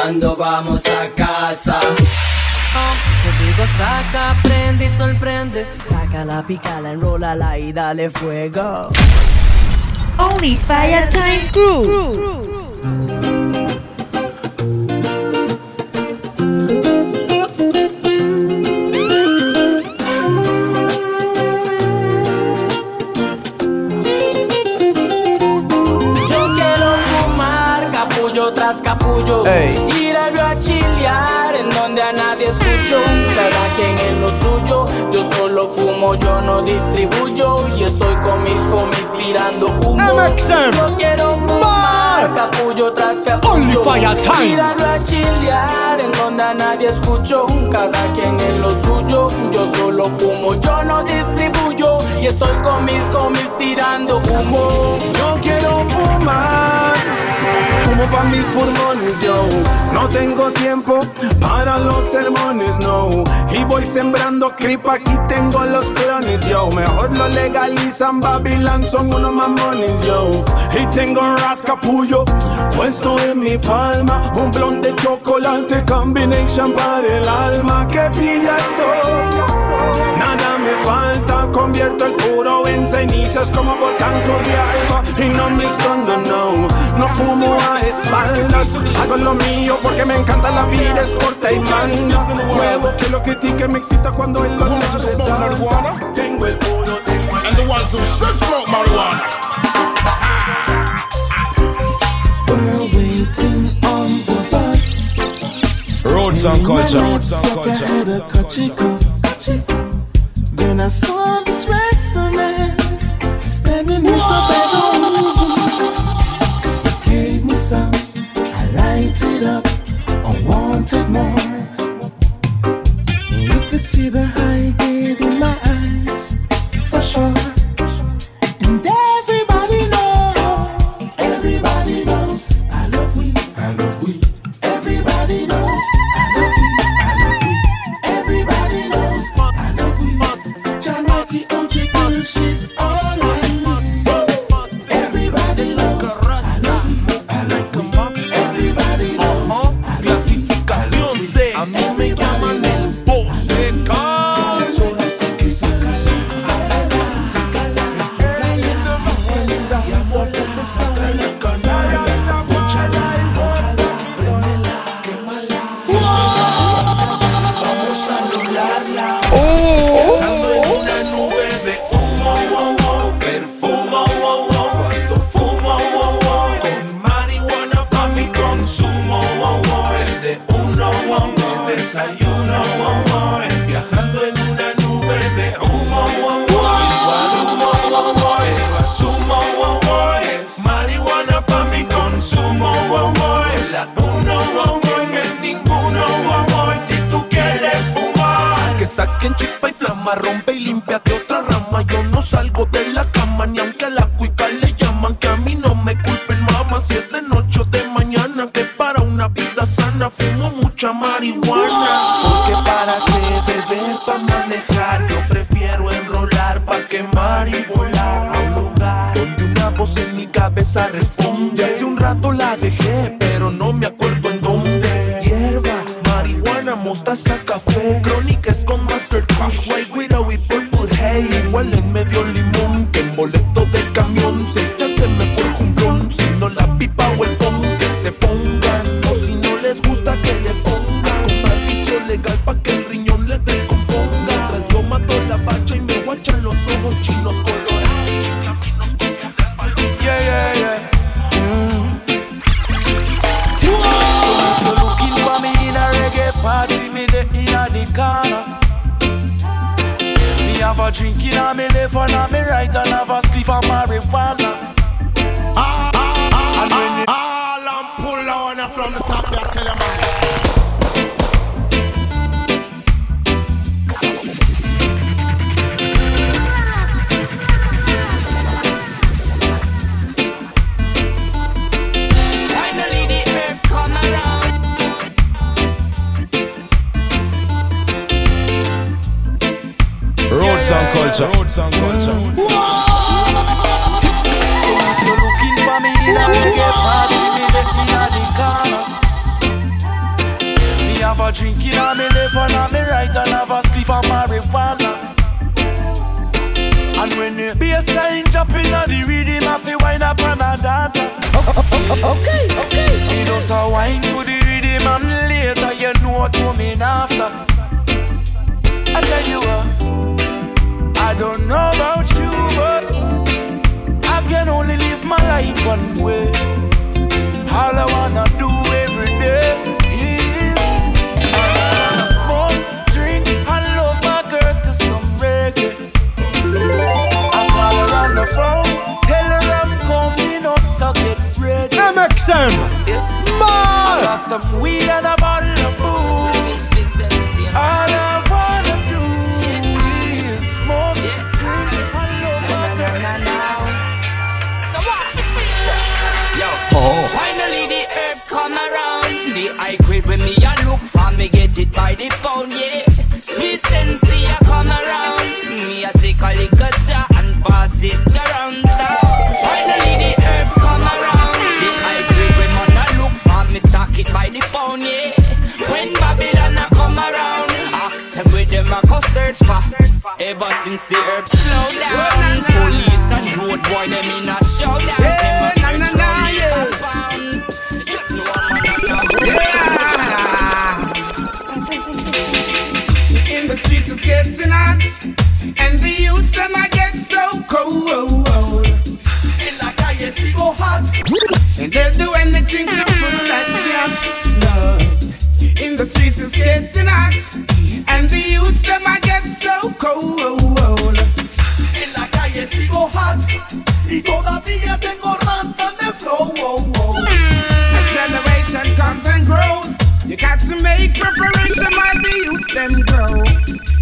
cuando vamos a casa. Conmigo saca, prende y sorprende. Saca la pica, la enrola y dale fuego. Only Fire Time Crew. capullo. Ir a fumo, yo no distribuyo. Y estoy con mis homies tirando humo. MXM. Yo quiero fumar, capullo tras capullo. Only fire time. Ir a chilear en donde nadie escucho. Cada quien en lo suyo. Yo solo fumo, yo no distribuyo. Y estoy con mis homies tirando humo. Yo quiero fumar No tengo tiempo para los sermones, no. Y voy sembrando creep, aquí tengo los clones, yo. Mejor lo legalizan, Babylon son unos mamones, yo. Y tengo un rascapullo puesto en mi palma. Un blond de chocolate, combination para el alma. Que pilla Nada me falta, convierto el puro en cenizas como volcán Turrialba. Y no me escondo, no, no fumo a espaldas. Hago lo mío porque me encanta la vida, es corta y manda. Nuevo que lo critique me excita cuando el otro se Tengo el puro, tengo el And the ones who should smoke marijuana. We're waiting on the bus. Roads and culture. Roads and culture. I saw this restaurant standing in the bedroom. it up. I wanted more. Rompe y limpia de otra rama, yo no salgo de la cama ni aunque a la cuica le llaman, que a mí no me culpen mamá, si es de noche o de mañana, que para una vida sana fumo mucha marihuana, porque para qué beber para manejar, yo prefiero enrolar pa' quemar y volar a un lugar donde una voz en mi cabeza responde, hace un rato la dejé, pero no me acuerdo en dónde, hierba, marihuana, mostaza, café, from the top, I tell you man. Finally the herbs come around. Roads and culture. Roads and culture. So a drink in on me left and on me right and have a spliff of marijuana. And when the bassline jumping on the rhythm, I feel wine up on a data. Okay, okay. Me just a wine to the rhythm and later you know what coming after. I tell you what, I don't know about you, but I can only live my life one way. All I wanna MXM. I got some weed and a bottle of booze. All I wanna do is smoke, drink, and love my girl. Oh. Finally the herbs come around. The high grade when me a look for me get it by the pound, yeah. Sweet sensei a come around. Me a take a liquor search for. Ever since the herbs slow down, police and road boy them in a showdown. A search round the compound. You In the streets it's getting hot And the youths them I get so cold En la calle sigo hot. And they'll do anything to pull that gap No In the streets it's getting hot And the youths them I Y todavía tengo rantan de flow. oh, oh. A generation comes and grows You got to make preparation while the youths them grow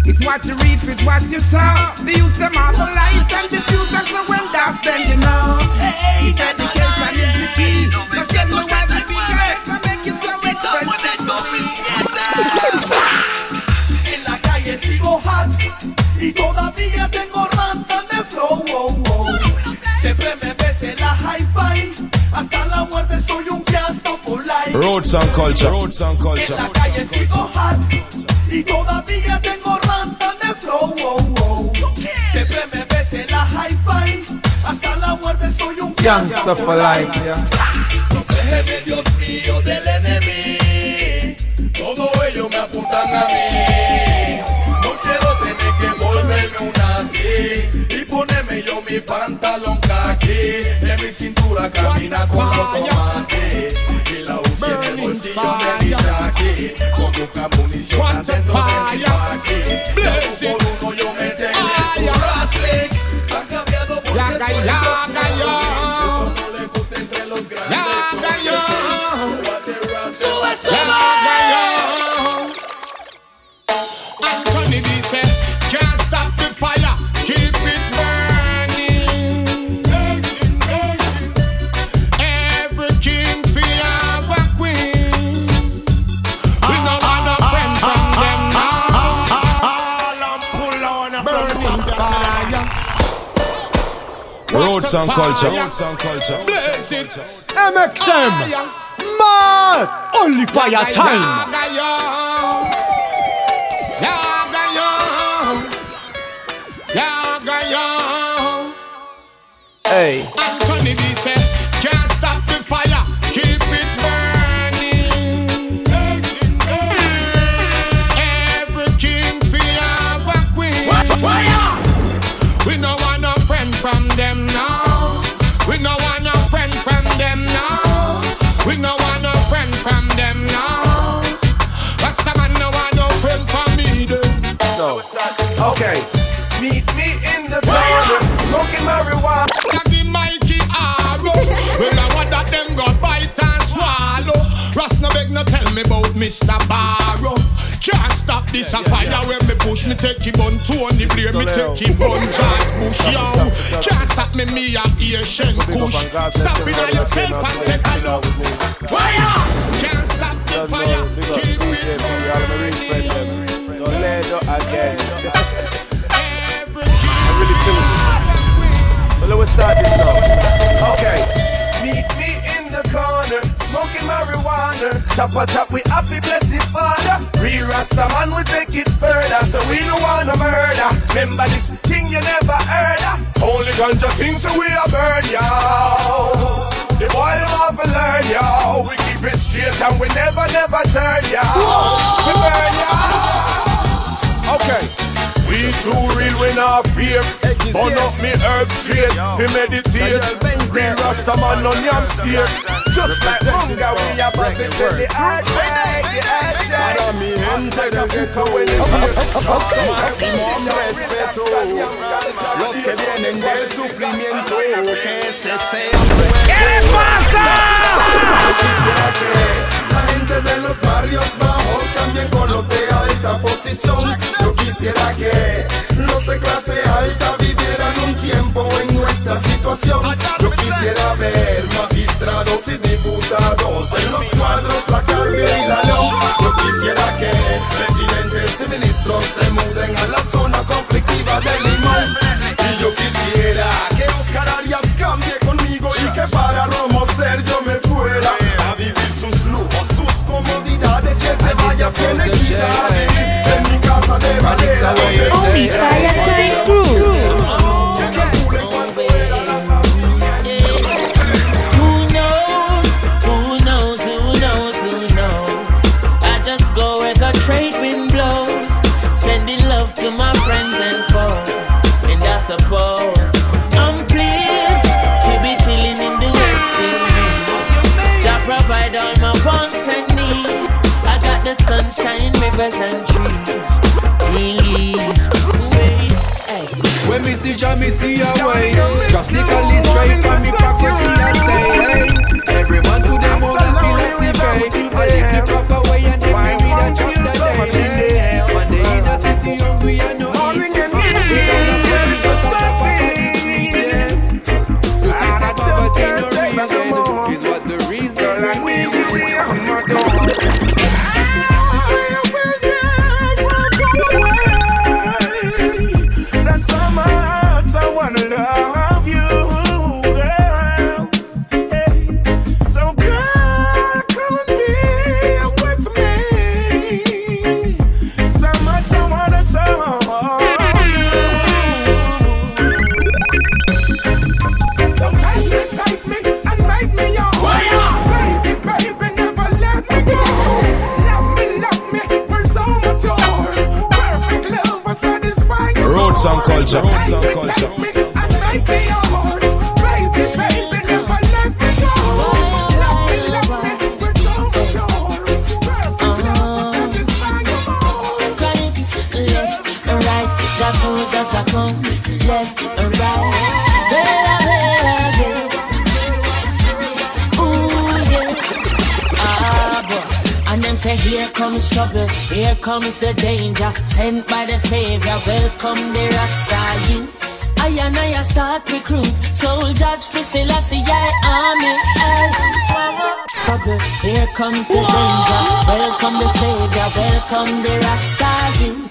It's what you reap, it's what you sow The them are the light and the future So when that's then you know Hey, education is the key Roots and culture. Roots and En culture. la calle sigo hot y todavía tengo rantan de flow. oh, oh. Siempre me ves en la hi-fi, hasta la muerte soy un Youngster for life, yeah. Protégeme, Dios mío, del enemigo. Todo ellos me apuntan a mí. No quiero tener que volverme un así y ponerme yo mi pantalón caqui. En mi cintura camina con automate y la Roots and Fire. culture. Roots and culture. Blaze it. MXM. Man, only fire time. Hey, Anthony B said, me take him on Tony Blair, me take him on George Bush, yo. Can't stop me, me a Asian Kush. Stop it on yourself and take a look. Fire! Can't stop the fire, keep it burning. Every So let's start this now. Okay. Meet me in the corner, smoking marijuana. partner. Chop a chop, we happy bless the father. Real Rasta man, we take it further. So we don't wanna murder. Remember this thing you never heard of. Only ganja things so we a burn, yo. The boy don't have to learn, yo. We keep it straight and we never, never turn, yo. We burn, yo. Okay. We too real when I fear. Burn up me herb straight. We meditate. Real Rasta man on yam steer. Just like hunger, we are passing to the hard Para mi gente del ghetto Máximo respeto Los que vienen del sufrimiento Que este sea su ¿Qué les pasa? Quisiera que la gente de los barrios bajos cambien con los de alta posición. Yo quisiera que los de clase alta vivieran un tiempo en nuestra situación. Yo quisiera ver magistrados y diputados en los cuadros, la carga y la luz. Yo quisiera que presidentes y ministros se muden a la zona conflictiva de Limón. Y yo quisiera que Oscar Arias cambie conmigo y que para Romo ser yo me fuera me see Jah, me see a. Drastically straight from me prophecy, I say. Culture. Culture. Comes trouble, here comes the danger. Sent by the Savior, welcome the Rasta youths. I and I start recruit soldiers for Selassie, I army. Trouble, here comes the danger. Welcome the Savior, welcome the Rasta youths.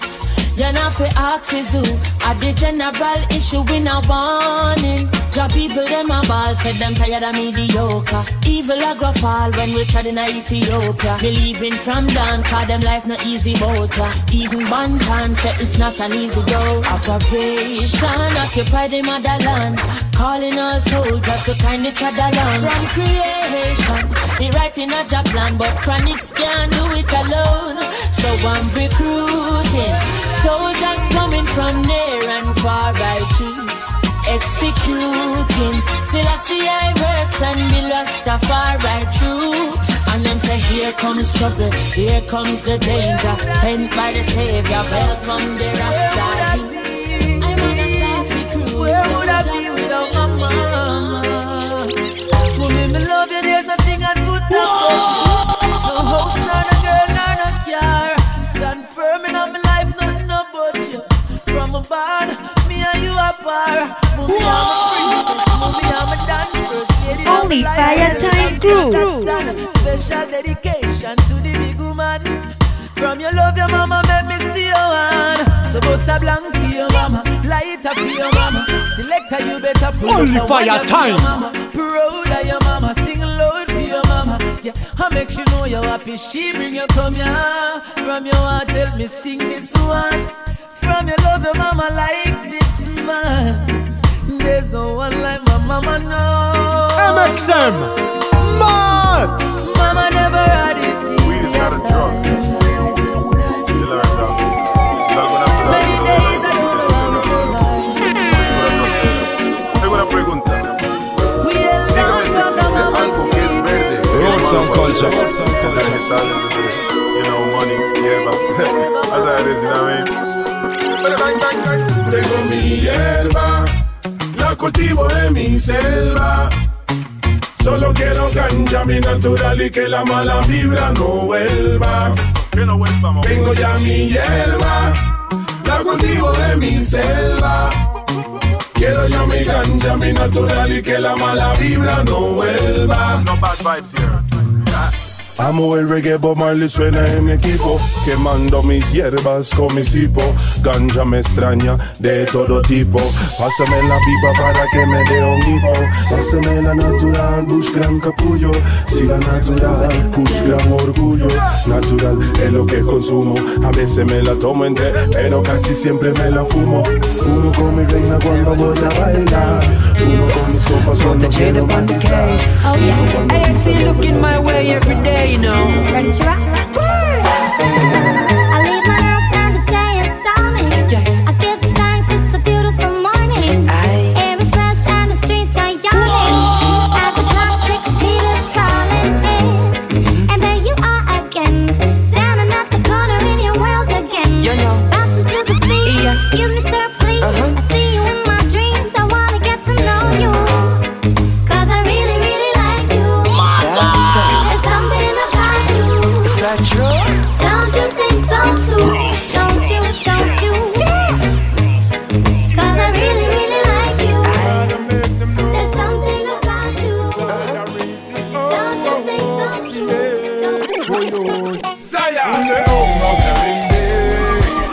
You know fi ask is who? At the general issue we no warning Job people them a ball Said them tired of mediocre. Evil a go fall when we tried in Ethiopia. Believing from down Cause them life no easy ya. Even Banton say it's not an easy go Operation Occupy the motherland Calling all soldiers to kind each other along From creation He writing a job plan But chronics can't do it alone. So I'm recruiting Soldiers coming from near and far I choose Executing. Selassie I see I works and the right troops And them say here comes trouble Here comes the danger. Sent by the Savior Welcome the Rasta Only. Fire Time Crew. Special dedication to the big woman. From your love, your mama make me see your hand. So bust a blank for your mama, light up for your mama. Selector, you better pull Only up fire for time. your mama. Proud of your mama, sing I make she know you're happy. She bring you come here. From your heart, help me sing this one. From your love, your mama like this man. There's no one like my mama, no. MXM, mad. Mama never had it. Weed is not a drug. Culture. Vegetales, desde, you know, money, hierba. That's how it is, you know what I mean? Tengo mi hierba, la cultivo en mi selva. Solo quiero ganja mi natural y que la mala vibra no vuelva. Tengo ya mi hierba, la cultivo en mi selva. Quiero ya mi ganja, mi natural y que la mala vibra no vuelva. No bad vibes here. Amo el reggae, Bob Marley suena en mi equipo. Quemando mis hierbas con mi hipo Ganja me extraña de todo tipo. Pásame la pipa para que me dé un hipo. Pásame la natural, Bush gran capullo. Si la natural, Bush gran orgullo. Natural es lo que consumo. A veces me la tomo entera Pero casi siempre me la fumo. Fumo con mi reina cuando voy a bailar. Fumo con mis copas cuando quiero bailar Oh yeah. Know. Un león no se rinde,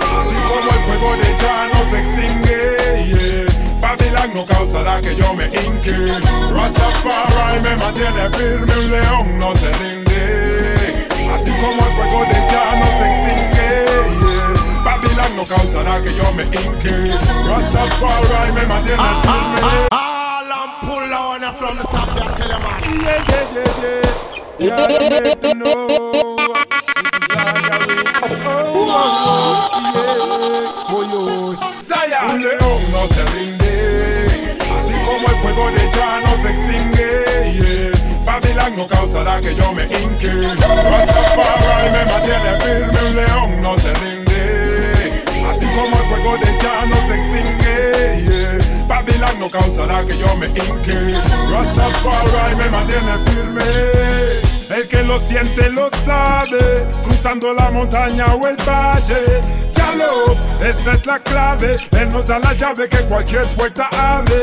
así como el fuego de ya se extingue. Yeah. No causará que yo me hinque. Rastafari me mantiene firme, un león no se rinde, así como el fuego de ya se extingue. Yeah. No causará que yo me hinque. Rastafari me mantiene firme. All I'm pull on from the top, I tell you, man. Yeah, yeah, yeah, yeah. Gotta make them know. Saya. Un león no se rinde, así como el fuego de ya no se extingue. Yeah. Babylon no causará que yo me hinque. Rastafari me mantiene firme, un león no se rinde, así como el fuego de ya no se extingue. Yeah. Babylon no causará que yo me hinque. Rastafari me mantiene firme. El que lo siente lo sabe, cruzando la montaña o el valle. Ya lo, esa es la clave. Él nos da la llave que cualquier puerta abre.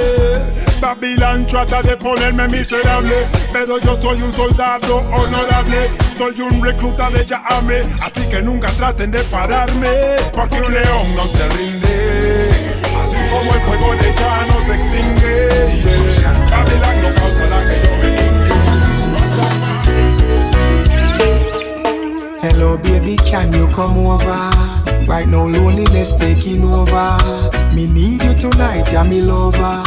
Babylon trata de ponerme miserable, pero yo soy un soldado honorable. Soy un recluta de Yahame, así que nunca traten de pararme, porque un león no se rinde. Como el fuego de ya no se extingue. Babylon no que yo me Hello, baby, can you come over? Right now, loneliness taking over. Me need you tonight, yeah, me lover.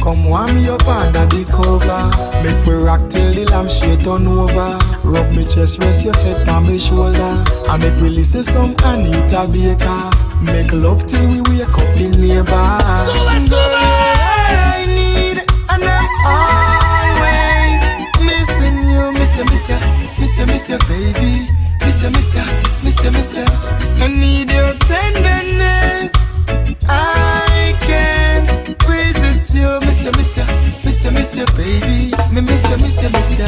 Come warm me up under the cover. Make we rock till the lampshade turn over. Rub me chest, rest your head on my shoulder. And make we listen some Anita Baker. Make love till we wake up the neighbor. Girl, I need, and I'm always missing you, miss you, miss you, miss you, miss you, baby. Miss you, miss you, miss you, miss you. I need your tenderness. I can't resist you, miss you, miss you, miss you, miss you, baby. Me miss you, miss you, miss you.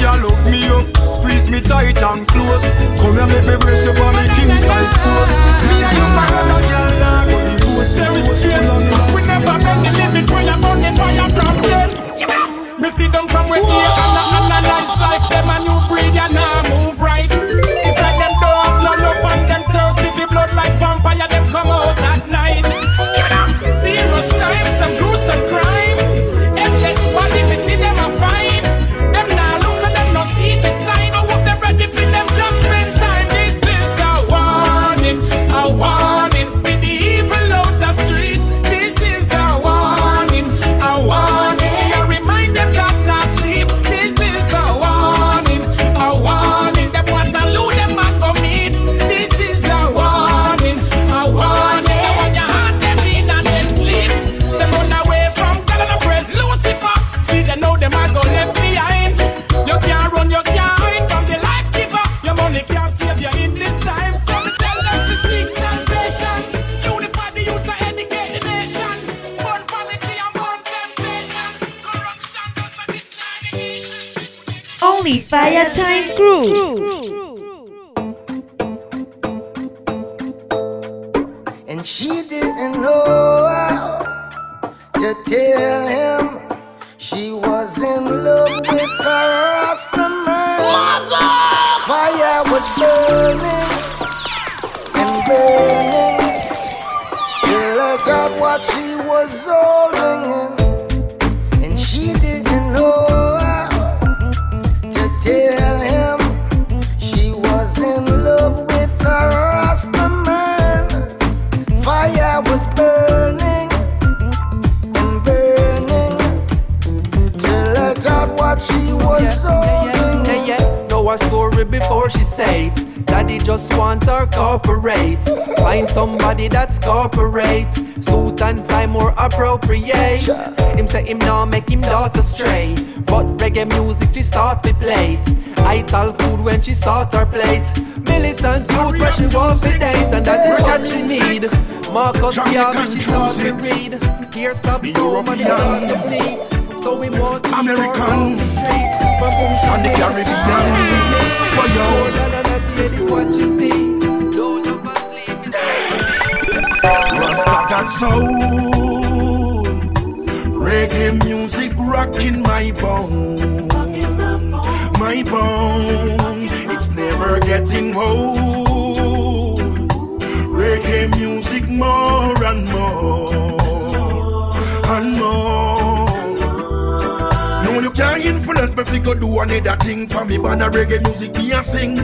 Girl, look me up, squeeze me tight and close. Come here, make me brace you for me king. Me and you forever, girl, now go divorce. Very straight. We never bend the limit when you're burning fire from them. Me see them from where burning and burning till I got what she was holding in. And she didn't know how to tell him she was in love with a Rasta man. Fire was burning and burning till I got what she was holding. Yeah, yeah. Know a story before she said. Daddy just want her corporate. Find somebody that's corporate. Suit and tie more appropriate. Him say him now make him daughter stray. But reggae music she start to play. I tell food when she sort her plate. Militant youth where she wants to date. And that is what she need. Marcus Garvey she start to read. Here stop home and start to bleed. So we want to American and the Caribbean for you. What you see. Rasta got soul, reggae music rocking my bone, my bone. It's never getting old. Reggae music more and more and more. No, you can't influence me fi go do another thing for me. But reggae music me a sing.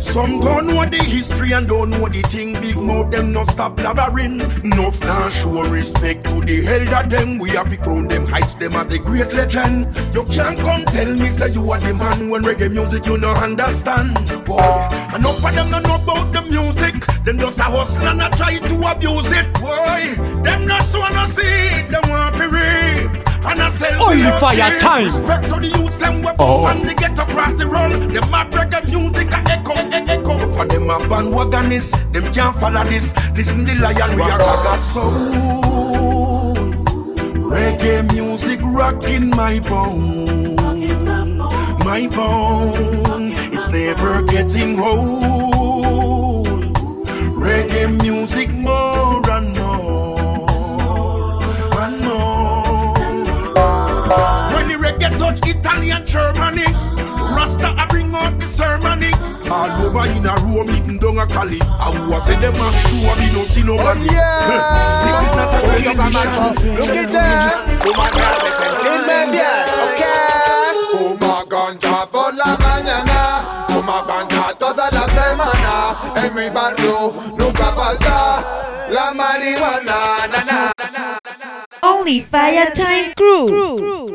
Some don't know the history and don't know the thing. Big mouth them no stop blabbering. Enough now show respect to the elder them. We have to crown them heights them as the great legend. You can't come tell me say you are the man when reggae music you no understand. Boy, enough of them no know about the music. Them just a hustle and a try to abuse it. Boy, them just wanna see. Them want to rape. And I sell Only fire time. Respect to the youths, them we Oh. and they get across the road. Them a reggae music a echo, e- echo. For them a bandwagonists, them can't follow this. Listen the lion, we are got soul. Reggae music rocking my bone, my bone. It's never getting old. Reggae music more Germany, Rasta I bring out the ceremony. All over in a room, eating down a Cali. I was say them a sure we don't see nobody. Oh, this is not a oh, tradition. Look at that. Oh, Woman, girl, me sentirme bien, ok. Fuma ganja por la mañana, fuma ganja toda la semana. En mi barrio nunca falta la marihuana. Na, na, na, na. Only Fire Time Crew.